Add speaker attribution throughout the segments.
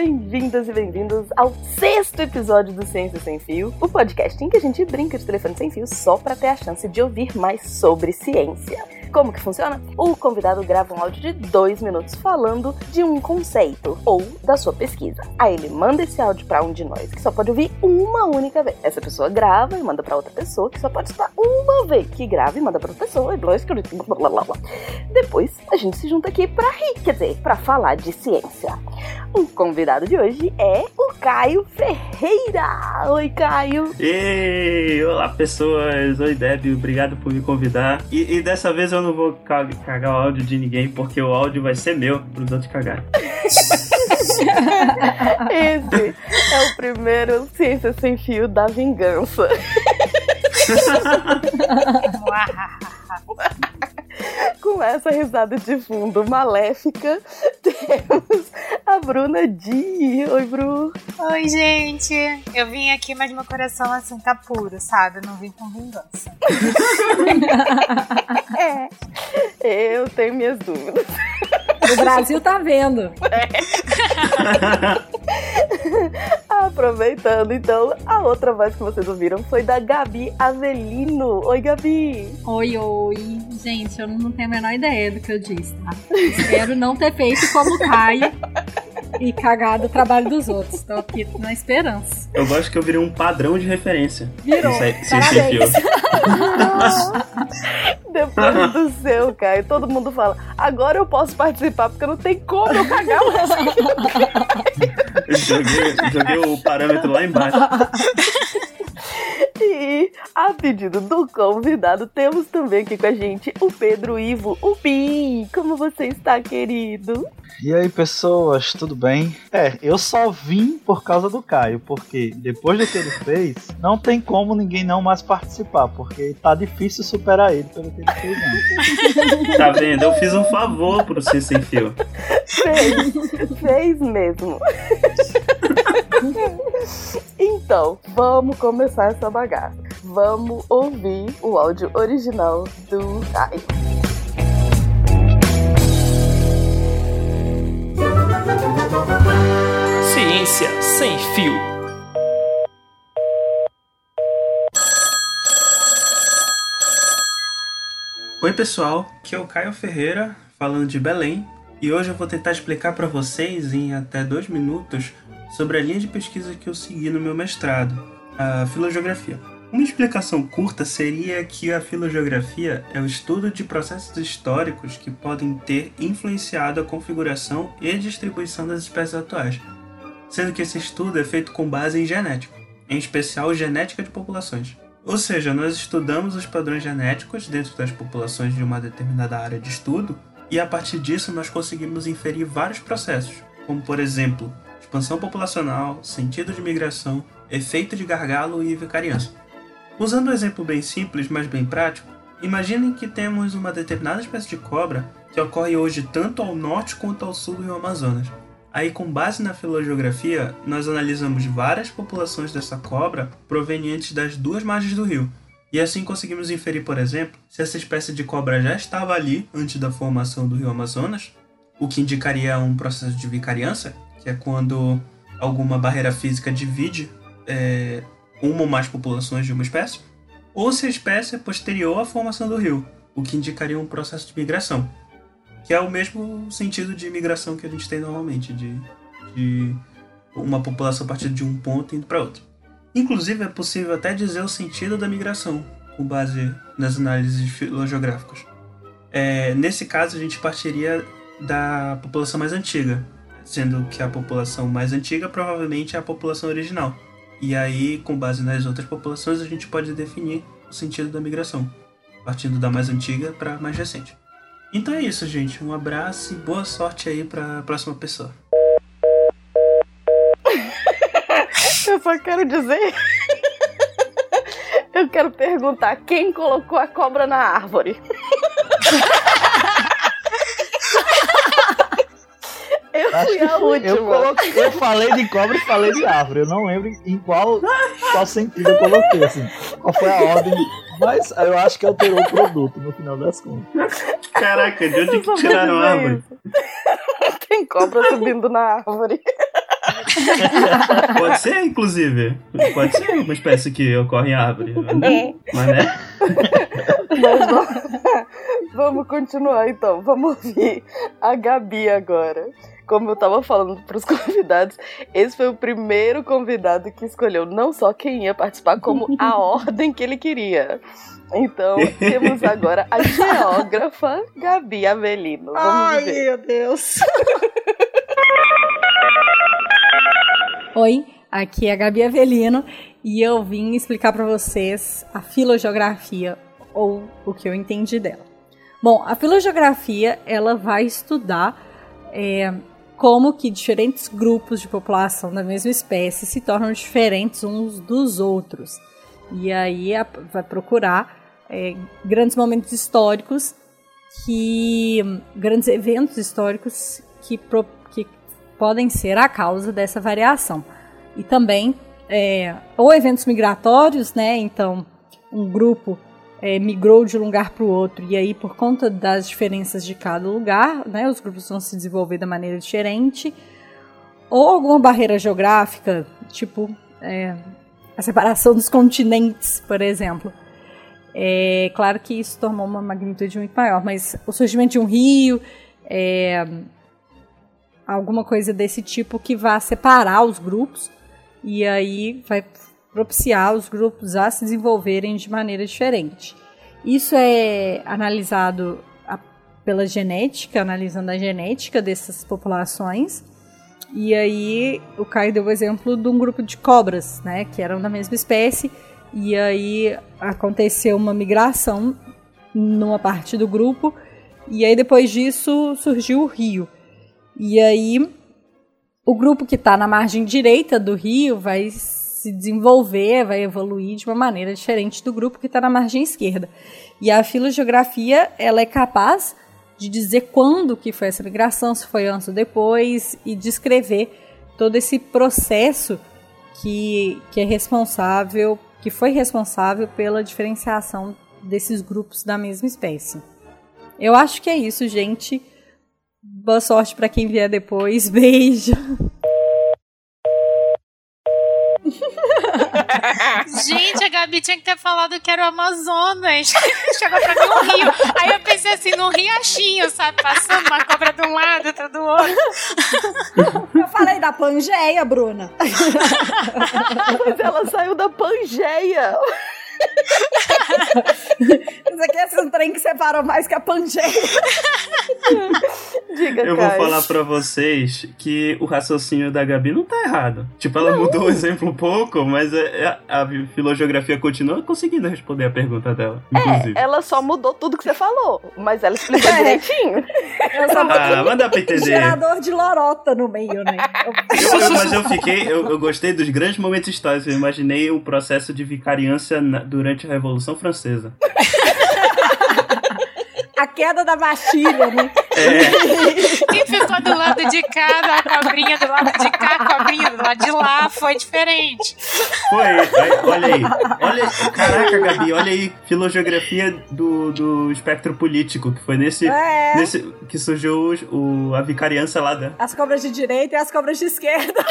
Speaker 1: bem-vindas e bem-vindos ao sexto episódio do Ciência Sem Fio, o podcast em que a gente brinca de telefone sem fio só para ter a chance de ouvir mais sobre ciência. Como que funciona? O convidado grava um áudio de dois minutos falando de um conceito ou da sua pesquisa. Aí ele manda esse áudio para um de nós que só pode ouvir uma única vez. Essa pessoa grava e manda para outra pessoa que só pode escutar uma vez, que grava e manda para outra pessoa e blá, blá, blá. Depois a gente se junta aqui para rir, quer dizer, para falar de ciência. O convidado de hoje é o Caio Ferreira. Oi, Caio.
Speaker 2: Ei, olá pessoas. Oi, Deb. Obrigado por me convidar. E, e dessa vez eu não vou cagar o áudio de ninguém, porque o áudio vai ser meu pros outros cagarem.
Speaker 1: Esse é o primeiro Ciência Sem Fio da Vingança. Com essa risada de fundo maléfica, temos a Bruna Di. Oi, Bru.
Speaker 3: Oi, gente. Eu vim aqui, mas meu coração assim tá puro, sabe? Eu não vim com vingança.
Speaker 1: é, eu tenho minhas dúvidas.
Speaker 4: O Brasil tá vendo. É.
Speaker 1: Aproveitando, então, a outra voz que vocês ouviram foi da Gabi Avelino. Oi, Gabi.
Speaker 4: Oi, oi. Gente, eu não tenho a menor ideia do que eu disse, tá? Espero não ter feito como o Caio e cagado o trabalho dos outros. Estou aqui na esperança.
Speaker 2: Eu gosto que eu virei um padrão de referência.
Speaker 4: Virou.
Speaker 2: Parabéns.
Speaker 1: Depois do seu, Caio, todo mundo fala: agora eu posso participar, porque não tem como eu cagar mais.
Speaker 2: joguei, joguei o parâmetro lá embaixo.
Speaker 1: E a pedido do convidado, temos também aqui com a gente o Pedro Ivo, o Pi. Como você está, querido?
Speaker 5: E aí, pessoas, tudo bem? É, eu só vim por causa do Caio, porque depois do que ele fez, não tem como ninguém não mais participar, porque tá difícil superar ele pelo que ele fez
Speaker 2: tá vendo? Eu fiz um favor pro Sem Fio.
Speaker 1: Fez, fez mesmo. então, vamos começar essa bagaça. Vamos ouvir o áudio original do Caio.
Speaker 6: Ciência sem fio.
Speaker 2: Oi pessoal, aqui é o Caio Ferreira falando de Belém e hoje eu vou tentar explicar para vocês em até dois minutos sobre a linha de pesquisa que eu segui no meu mestrado, a filogeografia. Uma explicação curta seria que a filogeografia é o estudo de processos históricos que podem ter influenciado a configuração e distribuição das espécies atuais, sendo que esse estudo é feito com base em genética, em especial genética de populações. Ou seja, nós estudamos os padrões genéticos dentro das populações de uma determinada área de estudo e a partir disso nós conseguimos inferir vários processos, como por exemplo, expansão populacional, sentido de migração, efeito de gargalo e vicariança. Usando um exemplo bem simples, mas bem prático, imaginem que temos uma determinada espécie de cobra que ocorre hoje tanto ao norte quanto ao sul do Amazonas. Aí, com base na filogeografia, nós analisamos várias populações dessa cobra provenientes das duas margens do rio, e assim conseguimos inferir, por exemplo, se essa espécie de cobra já estava ali antes da formação do rio Amazonas, o que indicaria um processo de vicariança, que é quando alguma barreira física divide é, uma ou mais populações de uma espécie, ou se a espécie é posterior à formação do rio, o que indicaria um processo de migração, que é o mesmo sentido de migração que a gente tem normalmente, de, de uma população a partir de um ponto indo para outro. Inclusive, é possível até dizer o sentido da migração, com base nas análises filogeográficas. É, nesse caso, a gente partiria da população mais antiga, sendo que a população mais antiga provavelmente é a população original. E aí, com base nas outras populações, a gente pode definir o sentido da migração, partindo da mais antiga para a mais recente. Então é isso, gente. Um abraço e boa sorte aí para a próxima pessoa.
Speaker 1: Eu só quero dizer. Eu quero perguntar quem colocou a cobra na árvore. Eu fui a última.
Speaker 5: Eu, coloquei, eu falei de cobra e falei de árvore. Eu não lembro em qual, qual sentido eu coloquei, assim. Qual foi a ordem. Mas eu acho que alterou o produto no final das contas.
Speaker 2: Caraca, de onde que tiraram a árvore?
Speaker 1: Tem cobra subindo na árvore.
Speaker 2: Pode ser, inclusive. Pode ser uma espécie que ocorre em árvore.
Speaker 1: É.
Speaker 2: Mas né?
Speaker 1: Mas vamos, vamos continuar então. Vamos ouvir a Gabi agora. Como eu tava falando pros convidados, esse foi o primeiro convidado que escolheu não só quem ia participar, como a ordem que ele queria. Então, temos agora a geógrafa Gabi Avelino. Vamos
Speaker 7: Ai,
Speaker 1: ver.
Speaker 7: meu Deus.
Speaker 4: Oi, aqui é a Gabi Avelino e eu vim explicar para vocês a filogeografia ou o que eu entendi dela. Bom, a filogeografia ela vai estudar é, como que diferentes grupos de população da mesma espécie se tornam diferentes uns dos outros. E aí a- vai procurar é, grandes momentos históricos que grandes eventos históricos que, podem ser a causa dessa variação. E também, é, ou eventos migratórios, né? Então, um grupo é, migrou de um lugar para o outro, e aí, por conta das diferenças de cada lugar, né? Os grupos vão se desenvolver da maneira diferente. Ou alguma barreira geográfica, tipo é, a separação dos continentes, por exemplo. É claro que isso tomou uma magnitude muito maior, mas o surgimento de um rio, é, alguma coisa desse tipo que vá separar os grupos e aí vai propiciar os grupos a se desenvolverem de maneira diferente. Isso é analisado pela genética, analisando a genética dessas populações. E aí o Caio deu o exemplo de um grupo de cobras, né, que eram da mesma espécie, e aí aconteceu uma migração numa parte do grupo, e aí depois disso surgiu o rio. E aí o grupo que está na margem direita do rio vai se desenvolver, vai evoluir de uma maneira diferente do grupo que está na margem esquerda. E a filogeografia ela é capaz de dizer quando que foi essa migração, se foi antes ou depois, e descrever todo esse processo que, que é responsável, que foi responsável pela diferenciação desses grupos da mesma espécie. Eu acho que é isso, gente. Boa sorte para quem vier depois. Beijo.
Speaker 3: Gente, a Gabi tinha que ter falado que era o Amazonas. Chegou pra mim um rio. Aí eu pensei assim, num riachinho, sabe? Passando uma cobra de um lado, outra do outro.
Speaker 7: Eu falei da Pangeia, Bruna.
Speaker 1: Mas ela saiu da Pangeia.
Speaker 7: Isso aqui é um trem que separou mais que a Pangeia.
Speaker 1: Diga,
Speaker 2: Eu vou falar pra vocês que o raciocínio da Gabi não tá errado. Tipo, ela mudou o exemplo um pouco, mas é- é- a, filogeografia continua conseguindo responder a pergunta dela. Inclusive.
Speaker 1: Ela só mudou tudo que você falou, mas ela explicou
Speaker 7: É.
Speaker 1: direitinho.
Speaker 7: Eu só
Speaker 2: Ah, mas dá pra entender.
Speaker 7: gerador de lorota no meio, né?
Speaker 2: Eu- eu- mas eu fiquei, eu, eu gostei dos grandes momentos históricos. Eu imaginei o processo de vicariância na- durante a Revolução Francesa.
Speaker 7: A queda da Bastilha, né?
Speaker 2: É,
Speaker 3: Quem ficou do lado de cá, da cobrinha do lado de cá, a cobrinha do lado de lá, foi diferente.
Speaker 2: foi. Aí, olha aí. Olha aí. Caraca, Gabi, olha aí. Filogeografia do, do espectro político, que foi nesse,
Speaker 7: É.
Speaker 2: nesse que surgiu o, a vicariança lá da.
Speaker 7: As cobras de direita e as cobras de esquerda.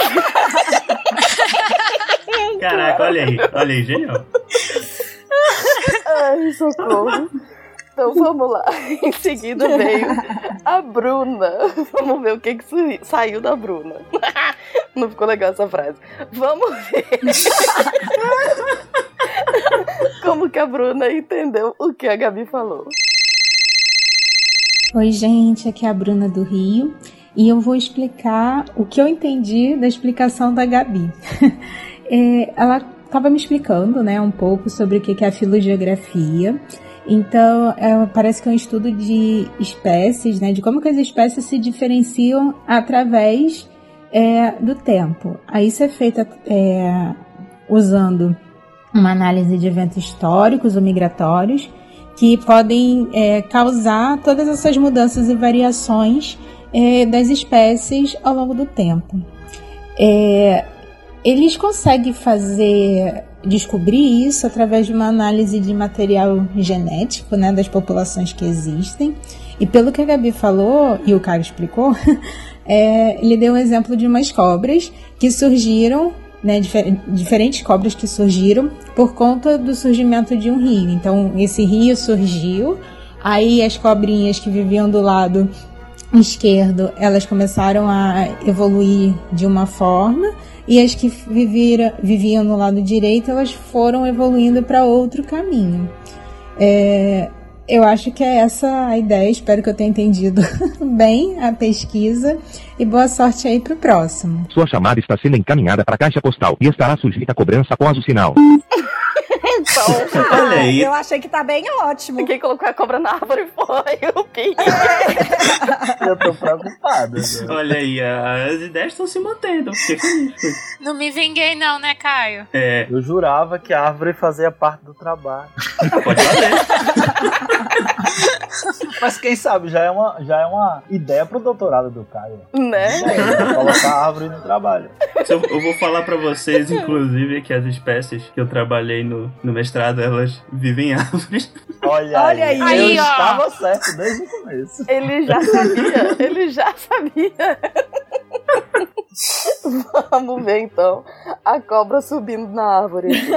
Speaker 2: Caraca, olha aí. Olha aí, genial.
Speaker 1: Ai, socorro. Então vamos lá. Em seguida veio a Bruna. Vamos ver o que, que saiu da Bruna. Não ficou legal essa frase. Vamos ver. Como que a Bruna entendeu o que a Gabi falou.
Speaker 8: Oi, gente, aqui é a Bruna do Rio e eu vou explicar o que eu entendi da explicação da Gabi. É, ela estava me explicando né, um pouco sobre o que é a filogeografia. Então, é, parece que é um estudo de espécies, né, de como que as espécies se diferenciam através é, do tempo. Aí isso é feito é, usando uma análise de eventos históricos ou migratórios que podem é, causar todas essas mudanças e variações é, das espécies ao longo do tempo. É, eles conseguem fazer descobrir isso através de uma análise de material genético né, das populações que existem. E pelo que a Gabi falou e o Caio explicou, é, ele deu o exemplo de umas cobras que surgiram, né, difer diferentes cobras que surgiram por conta do surgimento de um rio. Então, esse rio surgiu, aí as cobrinhas que viviam do lado esquerdo, elas começaram a evoluir de uma forma, e as que vivira, viviam no lado direito, elas foram evoluindo para outro caminho. É, eu acho que é essa a ideia. Espero que eu tenha entendido bem a pesquisa. E boa sorte aí pro próximo.
Speaker 9: Sua chamada está sendo encaminhada para a caixa postal e estará sujeita a cobrança após o sinal.
Speaker 1: Então,
Speaker 2: Olha aí.
Speaker 4: Eu achei que tá bem ótimo.
Speaker 1: quem colocou a cobra na árvore foi o Pi.
Speaker 10: Eu tô preocupado. né?
Speaker 2: Olha aí, a- as ideias estão se mantendo.
Speaker 3: Não me vinguei, não, né, Caio?
Speaker 2: É,
Speaker 10: Eu jurava que a árvore fazia parte do trabalho.
Speaker 2: pode fazer.
Speaker 10: Mas quem sabe, já é uma, já é uma ideia pro doutorado do Caio.
Speaker 1: né?
Speaker 10: É, colocar a árvore no trabalho.
Speaker 2: Eu, eu vou falar pra vocês, inclusive, que as espécies que eu trabalhei no, no mestrado, elas vivem em árvores.
Speaker 10: Olha,
Speaker 4: Olha
Speaker 10: aí,
Speaker 4: aí.
Speaker 10: eu
Speaker 3: Aí, ó.
Speaker 10: estava certo desde o começo.
Speaker 1: Ele já sabia, ele já sabia. Vamos ver então a cobra subindo na árvore.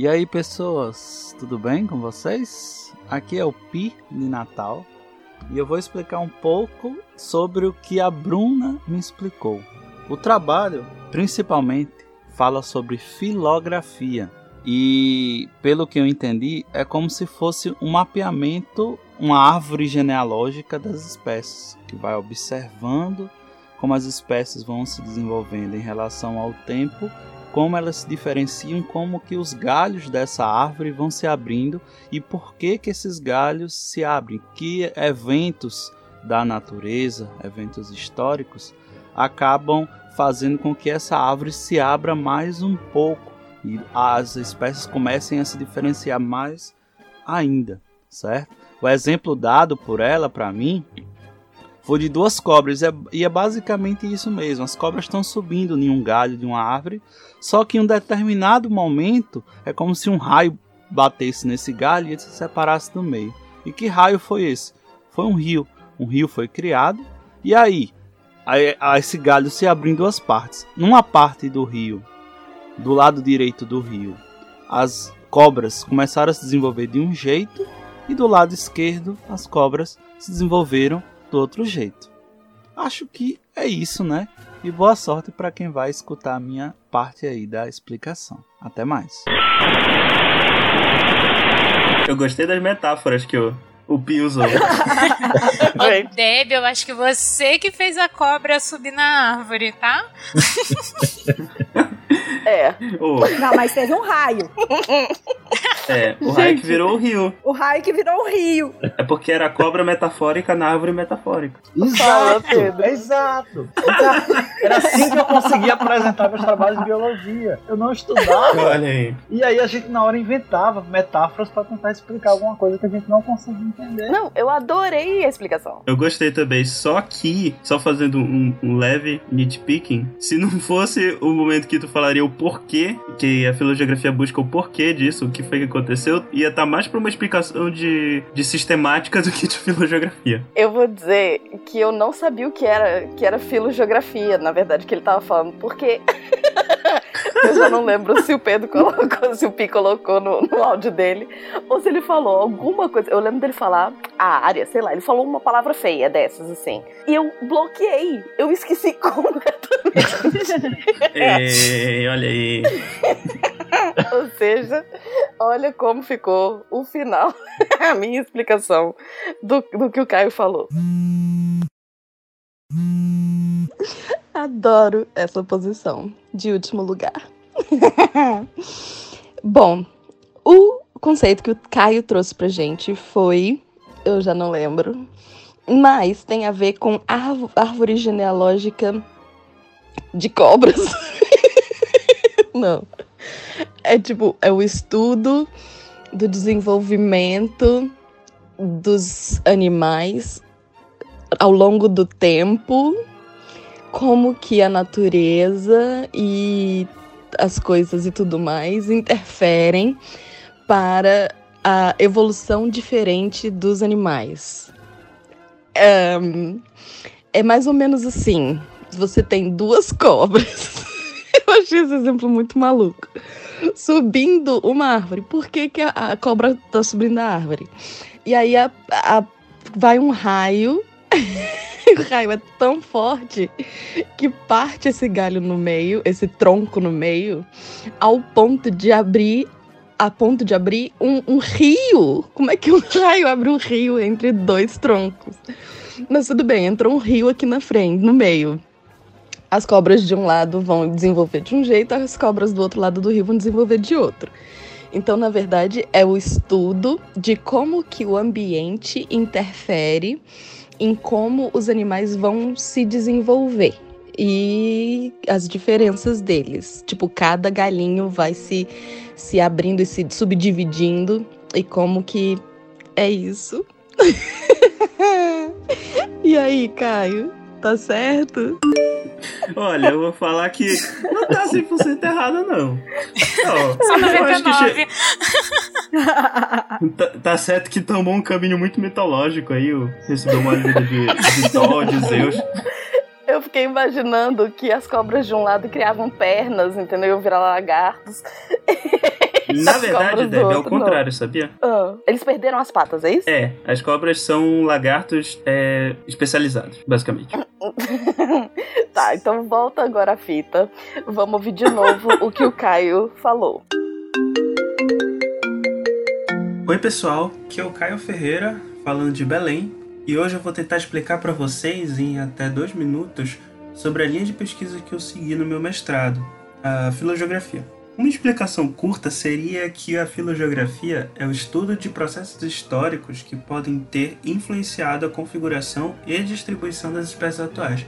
Speaker 5: E aí, pessoas, tudo bem com vocês? Aqui é o Pi de Natal e eu vou explicar um pouco sobre o que a Bruna me explicou. O trabalho, principalmente, fala sobre filografia e, pelo que eu entendi, é como se fosse um mapeamento, uma árvore genealógica das espécies, que vai observando como as espécies vão se desenvolvendo em relação ao tempo como elas se diferenciam, como que os galhos dessa árvore vão se abrindo e por que que esses galhos se abrem, que eventos da natureza, eventos históricos, acabam fazendo com que essa árvore se abra mais um pouco e as espécies comecem a se diferenciar mais ainda, certo? O exemplo dado por ela para mim foi de duas cobras é- e é basicamente isso mesmo. As cobras estão subindo em um galho de uma árvore só que em um determinado momento é como se um raio batesse nesse galho e ele se separasse do meio. E que raio foi esse? Foi um rio. Um rio foi criado e aí, aí esse galho se abriu em duas partes. Numa parte do rio, do lado direito do rio, as cobras começaram a se desenvolver de um jeito e do lado esquerdo as cobras se desenvolveram do outro jeito. Acho que é isso, né? E boa sorte para quem vai escutar a minha parte aí da explicação. Até mais.
Speaker 2: Eu gostei das metáforas que o, o Pi usou.
Speaker 3: Ô, Deb, eu acho que você que fez a cobra subir na árvore, tá?
Speaker 1: É.
Speaker 2: Ô,
Speaker 4: Não, mas teve um raio.
Speaker 2: É, o que virou o rio.
Speaker 4: O que virou um rio.
Speaker 2: É porque era cobra metafórica na árvore metafórica.
Speaker 10: Exato,
Speaker 1: Pedro.
Speaker 10: exato. Era assim que eu conseguia apresentar meus trabalhos de biologia. Eu não estudava.
Speaker 2: Olha aí.
Speaker 10: E aí a gente na hora inventava metáforas para tentar explicar alguma coisa que a gente não conseguia entender.
Speaker 1: Não, eu adorei a explicação.
Speaker 2: Eu gostei também, só que, só fazendo um, um leve nitpicking, se não fosse o momento que tu falaria o porquê, que a filogeografia busca o porquê disso, o que foi que aconteceu, ia estar mais pra uma explicação de, de sistemática do que de filogeografia.
Speaker 1: Eu vou dizer que eu não sabia o que era, que era filogeografia, na verdade, que ele tava falando, porque eu já não lembro se o Pedro colocou, se o Pi colocou no, no áudio dele, ou se ele falou alguma coisa. Eu lembro dele falar a área, sei lá, ele falou uma palavra feia dessas, assim. E eu bloqueei, eu esqueci completamente.
Speaker 2: Ei, olha aí.
Speaker 1: Ou seja, olha como ficou o final, a minha explicação do, do que o Caio falou. Adoro essa posição de último lugar. Bom, o conceito que o Caio trouxe pra gente foi. Eu já não lembro. Mas tem a ver com árvo- árvore genealógica de cobras. não. É tipo, é o estudo do desenvolvimento dos animais ao longo do tempo, como que a natureza e as coisas e tudo mais interferem para a evolução diferente dos animais. É, é mais ou menos assim. Você tem duas cobras. Eu achei esse exemplo muito maluco. Subindo uma árvore. Por que, que a, a cobra tá subindo a árvore? E aí a, a- vai um raio. o raio é tão forte que parte esse galho no meio, esse tronco no meio, ao ponto de abrir. A ponto de abrir um, um rio. Como é que um raio abre um rio entre dois troncos? Mas tudo bem, entrou um rio aqui na frente, no meio. As cobras de um lado vão desenvolver de um jeito, as cobras do outro lado do rio vão desenvolver de outro. Então, na verdade, é o estudo de como que o ambiente interfere em como os animais vão se desenvolver e as diferenças deles. Tipo, cada galinho vai se, se abrindo e se subdividindo e como que é isso. e aí, Caio? Tá certo?
Speaker 2: Olha, eu vou falar que não tá 100% errado, não. Ó,
Speaker 3: Só
Speaker 2: eu acho que
Speaker 3: 99.
Speaker 2: che- tá, tá certo que tomou um caminho muito mitológico aí, recebeu uma ajuda de, de Thor, de Zeus.
Speaker 1: Eu fiquei imaginando que as cobras de um lado criavam pernas, entendeu? Virar lagartos.
Speaker 2: Na verdade, Deb, é o
Speaker 1: outro, não.
Speaker 2: contrário, sabia?
Speaker 1: Ah, eles perderam as patas, é isso?
Speaker 2: É, as cobras são lagartos é, especializados, basicamente.
Speaker 1: tá, então volta agora a fita. Vamos ouvir de novo o que o Caio falou.
Speaker 2: Oi, pessoal, aqui é o Caio Ferreira, falando de Belém, e hoje eu vou tentar explicar para vocês, em até dois minutos, sobre a linha de pesquisa que eu segui no meu mestrado, a filogeografia. Uma explicação curta seria que a filogeografia é o estudo de processos históricos que podem ter influenciado a configuração e distribuição das espécies atuais,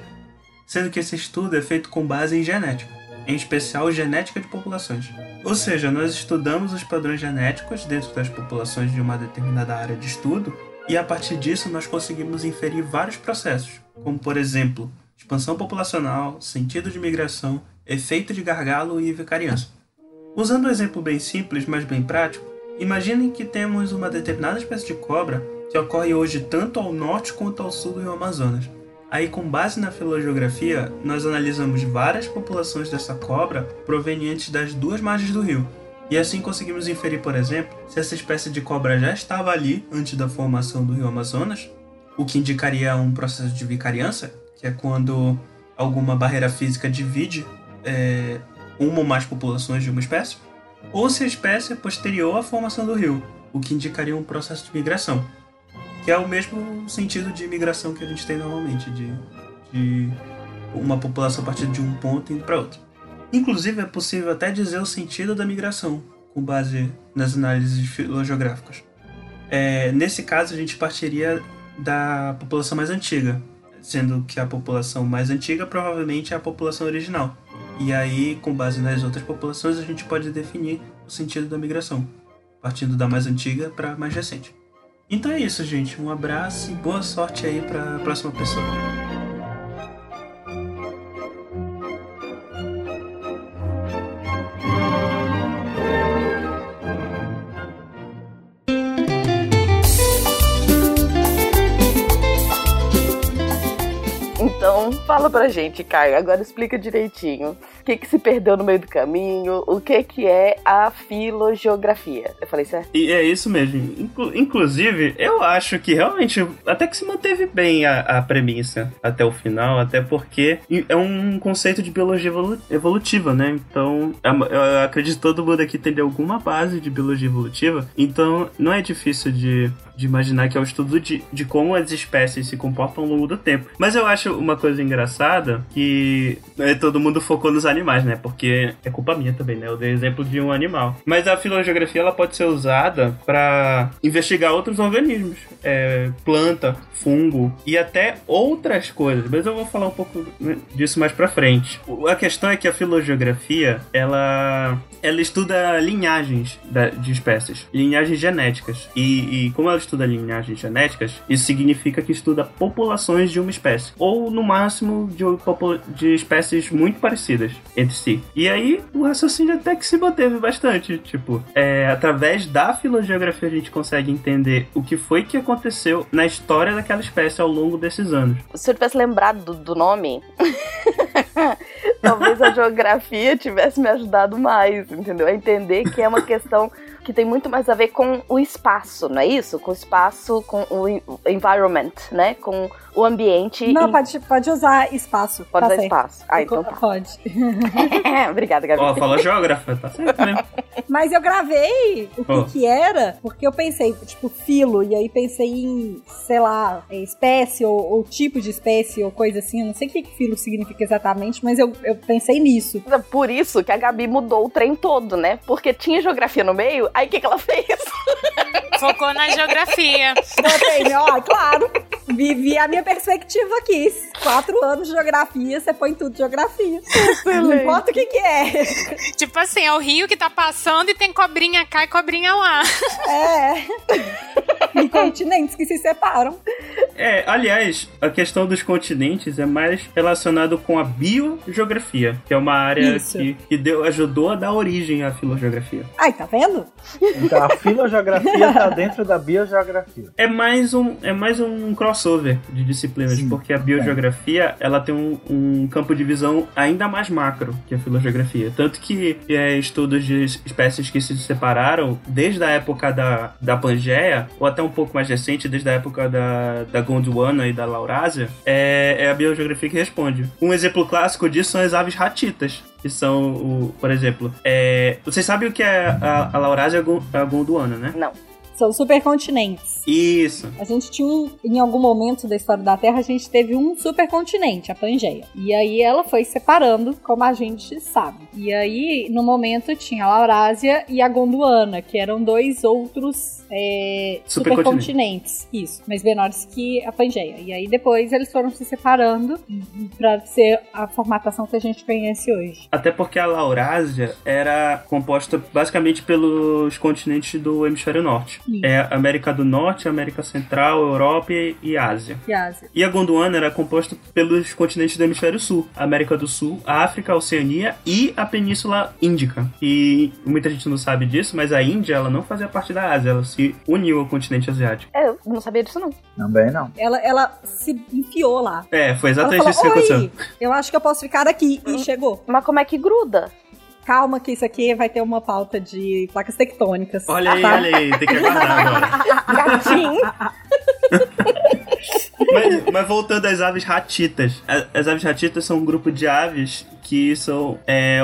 Speaker 2: sendo que esse estudo é feito com base em genética, em especial genética de populações. Ou seja, nós estudamos os padrões genéticos dentro das populações de uma determinada área de estudo e a partir disso nós conseguimos inferir vários processos, como por exemplo, expansão populacional, sentido de migração, efeito de gargalo e vicariança. Usando um exemplo bem simples, mas bem prático, imaginem que temos uma determinada espécie de cobra que ocorre hoje tanto ao norte quanto ao sul do Amazonas. Aí, com base na filogeografia, nós analisamos várias populações dessa cobra provenientes das duas margens do rio. E assim conseguimos inferir, por exemplo, se essa espécie de cobra já estava ali antes da formação do rio Amazonas, o que indicaria um processo de vicariança, que é quando alguma barreira física divide é, uma ou mais populações de uma espécie, ou se a espécie é posterior à formação do rio, o que indicaria um processo de migração, que é o mesmo sentido de migração que a gente tem normalmente, de, de uma população a partir de um ponto indo para outro. Inclusive, é possível até dizer o sentido da migração, com base nas análises filogeográficas. É, nesse caso, a gente partiria da população mais antiga, sendo que a população mais antiga provavelmente é a população original. E aí, com base nas outras populações, a gente pode definir o sentido da migração, partindo da mais antiga para a mais recente. Então é isso, gente. Um abraço e boa sorte aí para a próxima pessoa.
Speaker 1: Fala pra gente, Caio. Agora explica direitinho. O que, que se perdeu no meio do caminho? O que, que é a filogeografia? Eu falei certo?
Speaker 2: E é isso mesmo. Inclu- inclusive, eu acho que realmente até que se manteve bem a, a premissa até o final, até porque é um conceito de biologia evolu- evolutiva, né? Então, é eu acredito que todo mundo aqui tem alguma base de biologia evolutiva, então não é difícil de, de imaginar que é o estudo de, de como as espécies se comportam ao longo do tempo. Mas eu acho uma coisa engraçada que né, todo mundo focou nos animais, né? Porque é culpa minha também, né? Eu dei exemplo de um animal. Mas a filogeografia ela pode ser usada para investigar outros organismos, é, planta, fungo e até outras coisas. Mas eu vou falar um pouco disso mais pra frente. A questão é que a filogeografia ela ela estuda linhagens de espécies, linhagens genéticas. E, e como ela estuda linhagens genéticas, isso significa que estuda populações de uma espécie. Ou, no máximo, de, de espécies muito parecidas entre si. E aí o raciocínio até que se manteve bastante. Tipo, é, através da filogeografia a gente consegue entender o que foi que aconteceu na história daquela espécie ao longo desses anos.
Speaker 1: Se eu tivesse lembrado do, do nome, talvez a geografia tivesse me ajudado mais, entendeu? A entender que é uma questão que tem muito mais a ver com o espaço, não é isso? Com o espaço, com o en- environment, né? Com o ambiente.
Speaker 4: Não,
Speaker 1: e-
Speaker 4: pode, pode usar espaço.
Speaker 1: Pode
Speaker 4: tá
Speaker 1: usar espaço. Ah, então tá.
Speaker 4: Pode.
Speaker 1: Obrigada, Gabi.
Speaker 2: Ó, fala geógrafa, tá certo mesmo.
Speaker 4: Mas eu gravei o que,
Speaker 2: Oh.
Speaker 4: que era, porque eu pensei, tipo, filo, e aí pensei em, sei lá, é, espécie ou, ou tipo de espécie ou coisa assim. Eu não sei o que, que filo significa exatamente, mas eu, eu pensei nisso.
Speaker 1: Por isso que a Gabi mudou o trem todo, né? Porque tinha geografia no meio, aí o que, que ela fez?
Speaker 3: Focou na geografia.
Speaker 4: Botei, ó, claro. Vivi a minha perspectiva aqui. Quatro anos de geografia, você põe tudo de geografia. Não importa o que, que é.
Speaker 3: Tipo assim, é o rio que tá passando e tem cobrinha cá e cobrinha lá.
Speaker 4: É. Continentes que se separam.
Speaker 2: É, aliás, a questão dos continentes é mais relacionado com a biogeografia, que é uma área
Speaker 4: Isso.
Speaker 2: que, que deu, ajudou a dar origem à filogeografia.
Speaker 4: Ai, tá vendo?
Speaker 5: Então a filogeografia tá dentro da biogeografia.
Speaker 2: É mais um, é mais um crossover de disciplinas,
Speaker 5: Sim.
Speaker 2: porque a biogeografia ela tem um, um campo de visão ainda mais macro que a filogeografia. Tanto que é, estudos de espécies que se separaram desde a época da, da Pangeia, ou até um pouco mais recente, desde a época da, da Gondwana e da Laurásia, é, é a biogeografia que responde. Um exemplo clássico disso são as aves ratitas. Que são, o, por exemplo, é, vocês sabem o que é a, a Laurásia e a Gondwana, né?
Speaker 1: Não.
Speaker 4: São supercontinentes.
Speaker 2: Isso.
Speaker 4: A gente tinha um, em algum momento da história da Terra, a gente teve um supercontinente, a Pangeia. E aí ela foi separando, como a gente sabe. E aí, no momento, tinha a Laurásia e a Gondwana, que eram dois outros é,
Speaker 2: Supercontinentes.
Speaker 4: supercontinentes. Isso, mas menores que a Pangeia. E aí depois eles foram se separando pra ser a formatação que a gente conhece hoje.
Speaker 2: Até porque a Laurásia era composta basicamente pelos continentes do hemisfério norte. É América do Norte, América Central, Europa e- e Ásia.
Speaker 4: E Ásia.
Speaker 2: E a Gondwana era composta pelos continentes do hemisfério sul, América do Sul, África, Oceania e a Península Índica. E muita gente não sabe disso, mas a Índia ela não fazia parte da Ásia, ela se uniu ao continente asiático.
Speaker 1: É, eu não sabia disso, não.
Speaker 5: Também não.
Speaker 4: Ela, ela se enfiou lá.
Speaker 2: É, foi
Speaker 4: Ela
Speaker 2: exatamente
Speaker 4: falou,
Speaker 2: isso que
Speaker 4: Oi,
Speaker 2: aconteceu.
Speaker 4: eu acho que eu posso ficar aqui. E chegou.
Speaker 1: Mas como é que gruda?
Speaker 4: Calma que isso aqui vai ter uma pauta de placas tectônicas.
Speaker 2: Olha aí,
Speaker 4: tá?
Speaker 2: olha aí, tem que aguardar agora.
Speaker 1: Gatinho.
Speaker 2: Mas, mas voltando às aves ratitas. As aves ratitas são um grupo de aves que são é,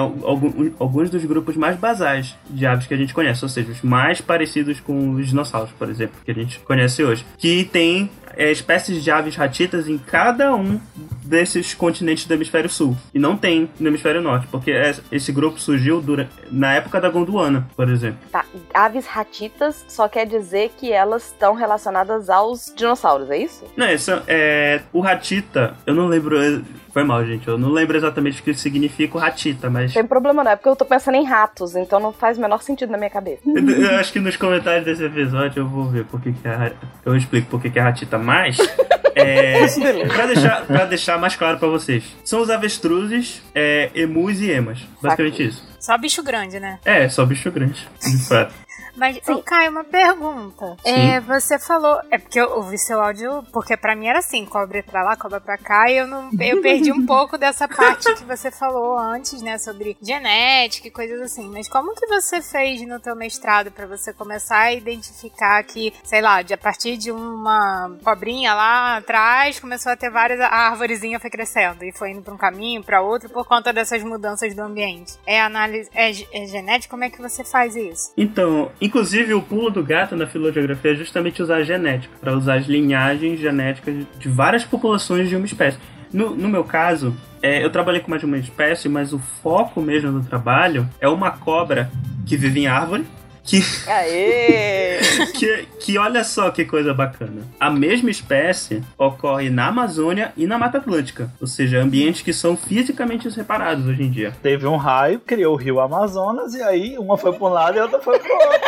Speaker 2: alguns dos grupos mais basais de aves que a gente conhece, ou seja, os mais parecidos com os dinossauros, por exemplo, que a gente conhece hoje. Que tem é, espécies de aves ratitas em cada um desses continentes do hemisfério sul. E não tem no hemisfério norte, porque es- esse grupo surgiu dura- na época da Gondwana, por exemplo.
Speaker 1: Tá, aves ratitas só quer dizer que elas estão relacionadas aos dinossauros, é isso?
Speaker 2: Não, essa, é, o ratita, eu não lembro. é, Foi mal, gente. Eu não lembro exatamente o que significa o ratita, mas.
Speaker 1: Tem problema não, é porque eu tô pensando em ratos, então não faz o menor sentido na minha cabeça.
Speaker 2: Eu, eu acho que nos comentários desse episódio eu vou ver por que que é a, eu explico por que que é a ratita mais. É, pra, deixar, pra deixar mais claro pra vocês. São os avestruzes, é, emus e emas. Basicamente isso.
Speaker 3: Só bicho grande, né?
Speaker 2: É, só bicho grande, de fato.
Speaker 3: Mas, Caio, uma pergunta. É, você falou. É porque eu ouvi seu áudio, porque pra mim era assim: cobra pra lá, cobra pra cá, e eu, não, eu perdi um pouco dessa parte que você falou antes, né? Sobre genética e coisas assim. Mas como que você fez no teu mestrado pra você começar a identificar que, sei lá, de, a partir de uma cobrinha lá atrás, começou a ter várias. A árvorezinha foi crescendo e foi indo pra um caminho, pra outro, por conta dessas mudanças do ambiente. É análise. É, é genética? Como é que você faz isso?
Speaker 2: Então, inclusive o pulo do gato na filogeografia é justamente usar a genética, para usar as linhagens genéticas de várias populações de uma espécie. No, no meu caso, é, eu trabalhei com mais de uma espécie, mas o foco mesmo do trabalho é uma cobra que vive em árvore, que,
Speaker 1: Aê!
Speaker 2: que, que olha só que coisa bacana. A mesma espécie ocorre na Amazônia e na Mata Atlântica, ou seja, ambientes que são fisicamente separados hoje em dia.
Speaker 5: Teve um raio, criou o rio Amazonas, e aí uma foi pra um lado e a outra foi pro outro.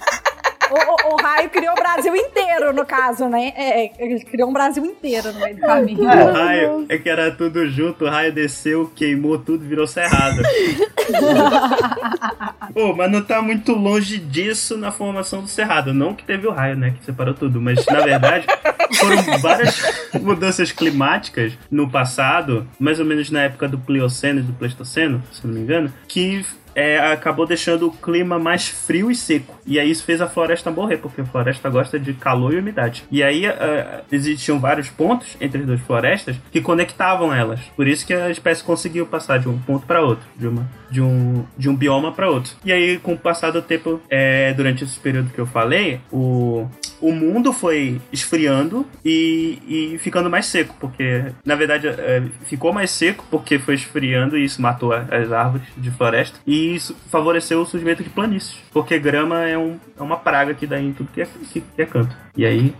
Speaker 7: o, o, o raio criou o Brasil inteiro, no caso, né? É, é, ele criou um Brasil inteiro no meio do caminho.
Speaker 2: O raio é que era tudo junto, o raio desceu, queimou tudo, virou cerrado. Pô, mas não tá muito longe disso na formação do cerrado. Não que teve o raio, né? Que separou tudo. Mas, na verdade, foram várias mudanças climáticas no passado, mais ou menos na época do Plioceno e do Pleistoceno, se não me engano, que é, acabou deixando o clima mais frio e seco. E aí isso fez a floresta morrer, porque a floresta gosta de calor e umidade. E aí uh, existiam vários pontos entre as duas florestas que conectavam elas. Por isso que a espécie conseguiu passar de um ponto para outro, de, uma, de, um, de um bioma para outro. E aí, com o passar do tempo, é, durante esse período que eu falei, o, o mundo foi esfriando e, e ficando mais seco, porque na verdade é, ficou mais seco porque foi esfriando e isso matou as árvores de floresta. E isso favoreceu o surgimento de planícies, porque grama é, um, é uma praga que dá em tudo que é, que, que é canto. E aí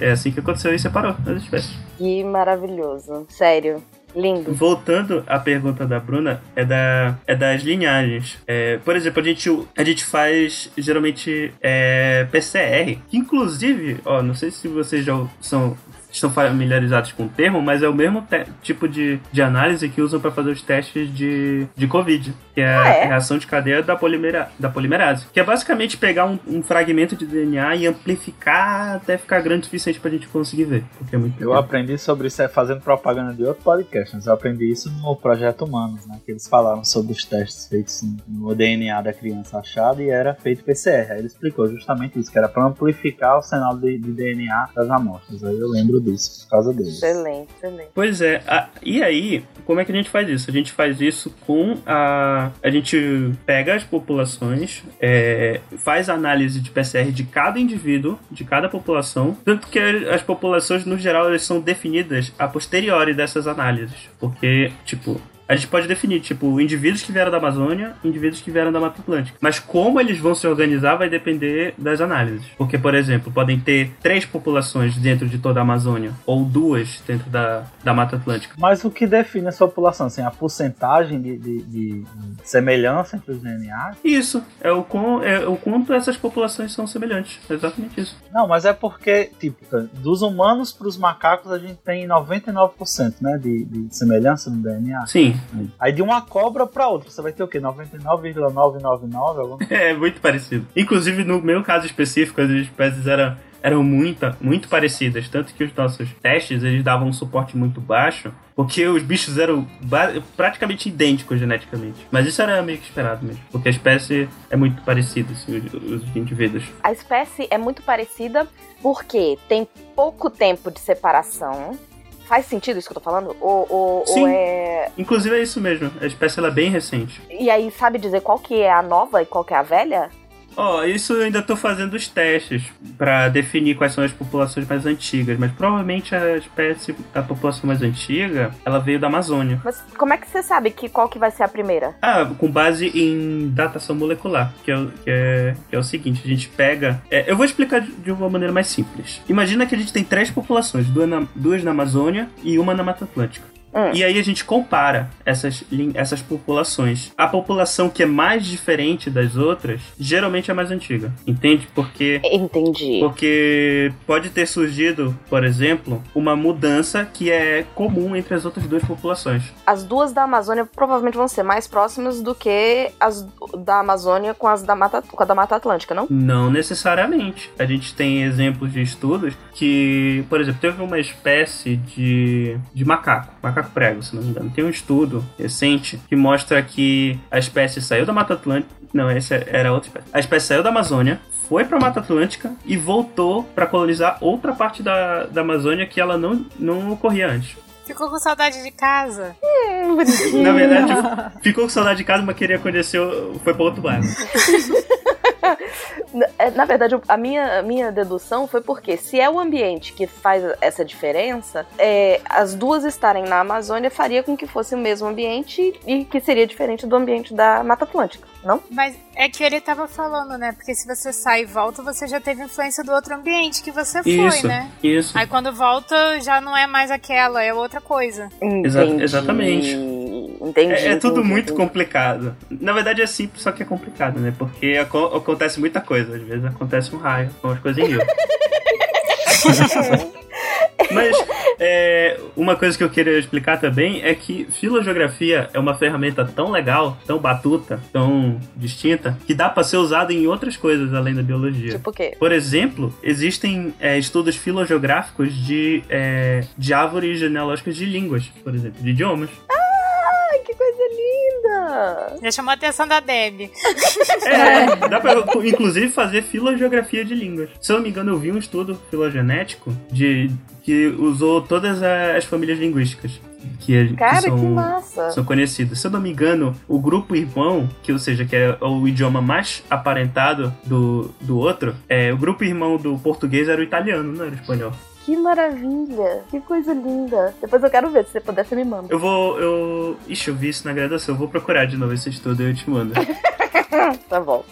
Speaker 2: é assim que aconteceu e separou as espécies.
Speaker 1: Que maravilhoso. Sério. Lindo.
Speaker 2: Voltando à pergunta da Bruna, é, da, é das linhagens. É, por exemplo, a gente, a gente faz geralmente é, PCR, inclusive, ó, não sei se vocês já são estão familiarizados com o termo, mas é o mesmo tipo de, de análise que usam para fazer os testes de, de Covid, que é,
Speaker 1: Ah, é?
Speaker 2: a reação de cadeia da, polimera, da polimerase. Que é basicamente pegar um, um fragmento de DNA e amplificar até ficar grande o suficiente pra gente conseguir ver. Porque é muito
Speaker 5: Eu
Speaker 2: pequeno.
Speaker 5: aprendi sobre isso é fazendo propaganda de outro podcast, mas eu aprendi isso no Projeto Humanos, né? Que eles falaram sobre os testes feitos no DNA da criança achada e era feito PCR. Aí ele explicou justamente isso, que era para amplificar o sinal de, de DNA das amostras. Aí eu lembro por causa deles.
Speaker 1: Excelente, excelente.
Speaker 2: Pois é, a- e aí, como é que a gente faz isso? A gente faz isso com a. A gente pega as populações, é, faz a análise de PCR de cada indivíduo, de cada população, tanto que as populações, no geral, elas são definidas a posteriori dessas análises. Porque, tipo. A gente pode definir, tipo, indivíduos que vieram da Amazônia, indivíduos que vieram da Mata Atlântica. Mas como eles vão se organizar vai depender das análises. Porque, por exemplo, podem ter três populações dentro de toda a Amazônia, ou duas dentro da, da Mata Atlântica.
Speaker 5: Mas o que define essa população? Assim, a porcentagem de, de- de semelhança entre os DNA?
Speaker 2: Isso, é o, com, é o quanto essas populações são semelhantes. É exatamente isso.
Speaker 5: Não, mas é porque, tipo, dos humanos para os macacos a gente tem 99% né, de, de semelhança no DNA.
Speaker 2: Sim,
Speaker 5: Aí de uma cobra para outra, você vai ter o quê? 99,999? Alguma...
Speaker 2: é muito parecido. Inclusive, no meu caso específico, as espécies eram, eram muita, muito parecidas. Tanto que os nossos testes eles davam um suporte muito baixo, porque os bichos eram praticamente idênticos geneticamente. Mas isso era meio que esperado mesmo, porque a espécie é muito parecida, assim, os, os indivíduos.
Speaker 1: A espécie é muito parecida porque tem pouco tempo de separação. Faz sentido isso que eu tô falando? Ou, ou,
Speaker 2: Sim.
Speaker 1: ou é.
Speaker 2: Inclusive é isso mesmo, a espécie ela é bem recente.
Speaker 1: E aí, sabe dizer qual que é a nova e qual que é a velha?
Speaker 2: Ó, isso eu ainda tô fazendo os testes pra definir quais são as populações mais antigas, mas provavelmente a espécie, a população mais antiga, ela veio da Amazônia.
Speaker 1: Mas como é que você sabe que qual que vai ser a primeira?
Speaker 2: Ah, com base em datação molecular, que é, o- que é, que é o seguinte, a gente pega... é, eu vou explicar de, de uma maneira mais simples. Imagina que a gente tem três populações, duas na, duas na Amazônia e uma na Mata Atlântica.
Speaker 1: Hum.
Speaker 2: E aí a gente compara essas, essas populações. A população que é mais diferente das outras, geralmente é mais antiga. Entende? Porque
Speaker 1: Entendi.
Speaker 2: porque pode ter surgido, por exemplo, uma mudança que é comum entre as outras duas populações.
Speaker 1: As duas da Amazônia provavelmente vão ser mais próximas do que as da Amazônia com as da Mata, com a da Mata Atlântica, não?
Speaker 2: Não necessariamente. A gente tem exemplos de estudos que, por exemplo, teve uma espécie de, de macaco, macaco prego, se não me engano. Tem um estudo recente que mostra que a espécie saiu da Mata Atlântica. Não, essa era outra espécie. A espécie saiu da Amazônia, foi pra Mata Atlântica e voltou para colonizar outra parte da, da Amazônia que ela não, não ocorria antes.
Speaker 3: Ficou com saudade de casa?
Speaker 2: Na verdade, ficou com saudade de casa, mas queria conhecer, foi pra outro bairro.
Speaker 1: Na- verdade, a minha, a minha dedução foi porque se é o ambiente que faz essa diferença, é, as duas estarem na Amazônia faria com que fosse o mesmo ambiente e que seria diferente do ambiente da Mata Atlântica, não?
Speaker 3: Mas é que ele tava falando, né? Porque se você sai e volta, você já teve influência do outro ambiente que você foi,
Speaker 2: Isso,
Speaker 3: né?
Speaker 2: isso.
Speaker 3: Aí quando volta, já não é mais aquela, é outra coisa.
Speaker 2: Exa-
Speaker 1: Entendi.
Speaker 2: exatamente.
Speaker 1: Entendi.
Speaker 2: É, é tudo
Speaker 1: entendi,
Speaker 2: muito
Speaker 1: entendi.
Speaker 2: complicado. Na verdade é simples, só que é complicado, né? Porque aco- acontece muita coisa. Às vezes acontece um raio, com as coisas em rio. Mas é, uma coisa que eu queria explicar também é que filogeografia é uma ferramenta tão legal, tão batuta, tão distinta, que dá pra ser usada em outras coisas além da biologia.
Speaker 1: Tipo o quê?
Speaker 2: Por exemplo, existem é, estudos filogeográficos de, é, de árvores genealógicas de línguas, por exemplo, de idiomas.
Speaker 1: Ai, que coisa linda!
Speaker 3: Já chamou a atenção da Deb.
Speaker 2: É, dá pra inclusive fazer filogeografia de línguas. Se eu não me engano, eu vi um estudo filogenético de, que usou todas as famílias linguísticas. Que, que
Speaker 1: Cara, que,
Speaker 2: são,
Speaker 1: massa!
Speaker 2: são conhecidas. Se eu não me engano, o grupo irmão, que ou seja, que é o idioma mais aparentado do, do outro, é, o grupo irmão do português era o italiano, não era o espanhol.
Speaker 1: Que maravilha! Que coisa linda! Depois eu quero ver, se você puder, você me manda.
Speaker 2: Eu vou. Eu. Ixi, eu vi isso na graduação. Eu vou procurar de novo esse estudo e eu te mando.
Speaker 1: tá bom.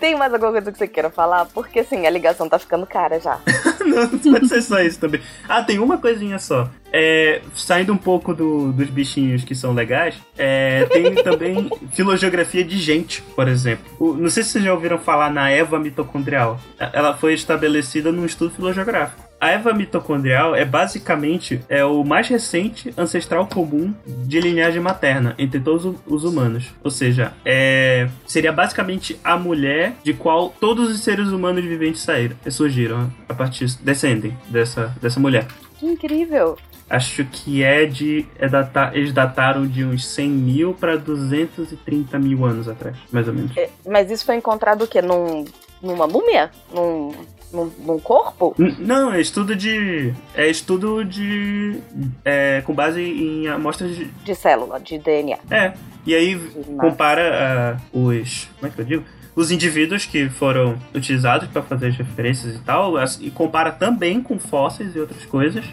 Speaker 1: Tem mais alguma coisa que você queira falar? Porque assim, a ligação tá ficando cara já.
Speaker 2: não, não pode ser só isso também. Ah, tem uma coisinha só. É, saindo um pouco do- dos bichinhos que são legais, é, tem também filogeografia de gente, por exemplo. O- não sei se vocês já ouviram falar na Eva mitocondrial. Ela foi estabelecida num estudo filogeográfico. A Eva mitocondrial é basicamente é o mais recente ancestral comum de linhagem materna entre todos os humanos. Ou seja, é, seria basicamente a mulher de qual todos os seres humanos viventes saíram, surgiram a partir descendem dessa, dessa mulher.
Speaker 1: Que incrível!
Speaker 2: Acho que é de. É data, eles dataram de uns 100 mil para 230 mil anos atrás, mais ou menos.
Speaker 1: É, Mas isso foi encontrado o quê? Num, numa múmia? Num, num, num corpo?
Speaker 2: Não, é estudo de. É estudo de. É, com base em amostras de.
Speaker 1: De célula, de DNA.
Speaker 2: É. E aí
Speaker 1: massa.
Speaker 2: compara ah, os. Como é que eu digo? Os indivíduos que foram utilizados para fazer as referências e tal, e compara também com fósseis e outras coisas.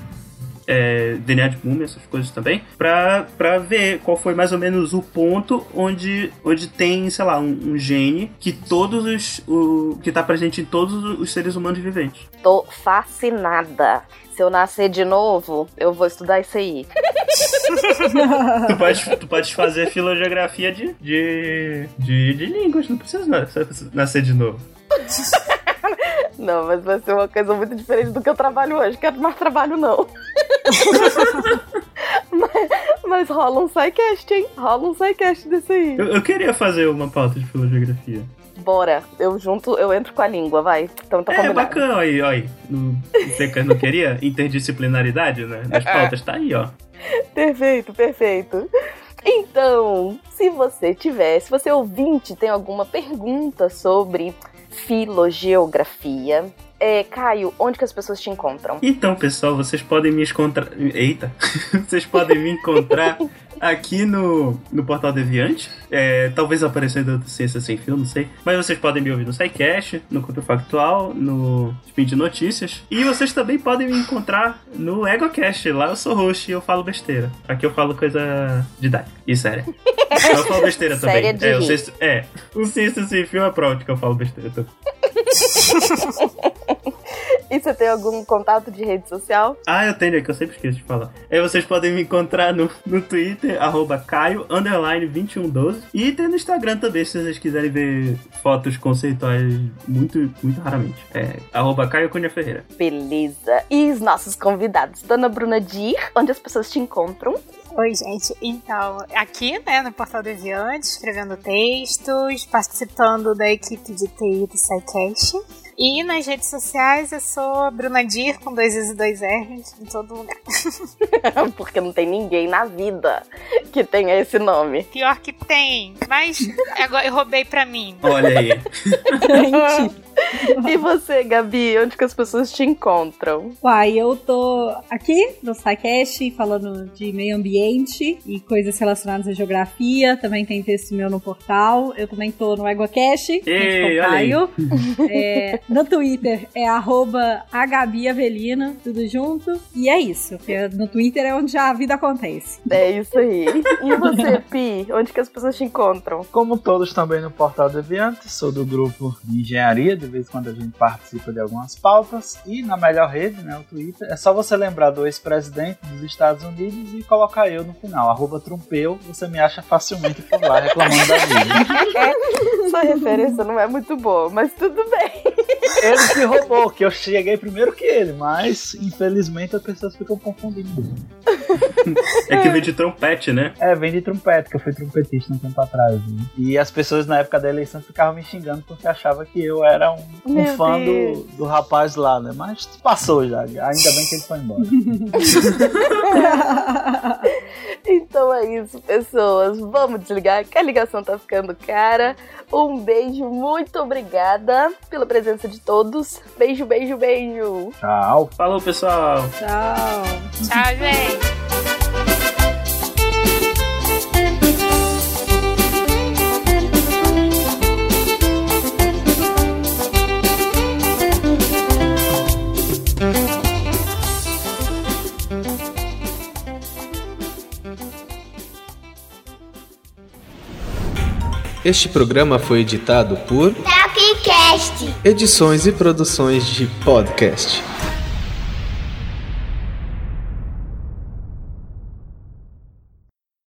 Speaker 2: É, DNA de múmia, essas coisas também, pra, pra ver qual foi mais ou menos o ponto onde, onde tem, sei lá, um, um gene que todos os. O, que tá presente em todos os seres humanos viventes.
Speaker 1: Tô fascinada. Se eu nascer de novo, eu vou estudar isso aí.
Speaker 2: tu, pode, tu pode fazer filogeografia de, de, de, de línguas, não precisa nascer, nascer de novo.
Speaker 1: Não, mas vai ser uma coisa muito diferente do que eu trabalho hoje. Quero mais trabalho, não. mas, mas rola um sidecast, hein? Rola um sidecast desse aí.
Speaker 2: Eu, eu queria fazer uma pauta de filogeografia.
Speaker 1: Bora, eu junto, eu entro com a língua, vai. Então tá
Speaker 2: É
Speaker 1: combinado.
Speaker 2: bacana, aí, ó. você não queria interdisciplinaridade, né? Nas pautas, tá aí, ó.
Speaker 1: Perfeito, perfeito. Então, se você tiver, se você ouvinte tem alguma pergunta sobre filogeografia, é, Caio, onde que as pessoas te encontram?
Speaker 2: Então, pessoal, vocês podem me encontrar. Eita! vocês podem me encontrar aqui no, no Portal Deviante. É, talvez aparecendo do Ciência Sem Fio, não sei. Mas vocês podem me ouvir no SciCast, no Contrafactual, no Spin de Notícias. E vocês também podem me encontrar no EgoCast. Lá eu sou host e eu falo besteira. Aqui eu falo coisa didática e séria. Eu falo besteira também.
Speaker 1: Séria de
Speaker 2: é, o. Ciência- é, o Ciência Sem Fio é prova de que eu falo besteira também.
Speaker 1: E você tem algum contato de rede social?
Speaker 2: Ah, eu tenho, é que eu sempre esqueço de falar. Aí vocês podem me encontrar no, no Twitter, arroba Caio, underline 2112. E tem no Instagram também, se vocês quiserem ver fotos conceituais muito, muito raramente. É arroba Caio Cunha Ferreira.
Speaker 1: Beleza. E os nossos convidados? Dona Bruna Dir, onde as pessoas te encontram?
Speaker 3: Oi, gente. Então, aqui, né, no Portal Deviante, escrevendo textos, participando da equipe de TI do SciCast. E nas redes sociais eu sou Bruna Dir, com dois Is e dois R's, em todo lugar.
Speaker 1: Porque não tem ninguém na vida que tenha esse nome.
Speaker 3: Pior que tem, mas agora eu roubei pra mim.
Speaker 2: Olha aí.
Speaker 1: e você, Gabi, onde que as pessoas te encontram?
Speaker 4: Uai, eu tô aqui no SciCast falando de meio ambiente e coisas relacionadas à geografia. Também tem texto meu no portal. Eu também tô no EgoCast,
Speaker 2: Ei,
Speaker 4: o
Speaker 2: olha aí.
Speaker 4: Caio. É, no Twitter é arroba a Gabi Avelina, tudo junto. E é isso, porque no Twitter é onde a vida acontece.
Speaker 1: É isso aí. E você, Pi, onde que as pessoas te encontram?
Speaker 5: Como todos também no Portal Deviante, sou do grupo de engenharia, de vez vez quando a gente participa de algumas pautas. E na melhor rede, né, o Twitter, é só você lembrar do ex-presidente dos Estados Unidos e colocar eu no final. Arroba Trumpeu, você me acha facilmente por lá reclamando da vida.
Speaker 1: Essa referência não é muito boa, mas tudo bem.
Speaker 5: Ele que roubou, que eu cheguei primeiro que ele, mas infelizmente as pessoas ficam confundindo.
Speaker 2: É que vem de trompete, né?
Speaker 5: É, vem de trompete, que eu fui trompetista um tempo atrás. né? E as pessoas na época da eleição ficavam me xingando porque achavam que eu era um, um fã do, do rapaz lá, né? Mas passou já, ainda bem que ele foi embora.
Speaker 1: Então é isso, pessoas. Vamos desligar, que a ligação tá ficando cara. Um beijo, muito obrigada pela presença de todos. Beijo, beijo, beijo.
Speaker 5: Tchau.
Speaker 2: Falou, pessoal.
Speaker 4: Tchau.
Speaker 3: Tchau, gente.
Speaker 11: Este programa foi editado por. Edições e Produções de Podcast.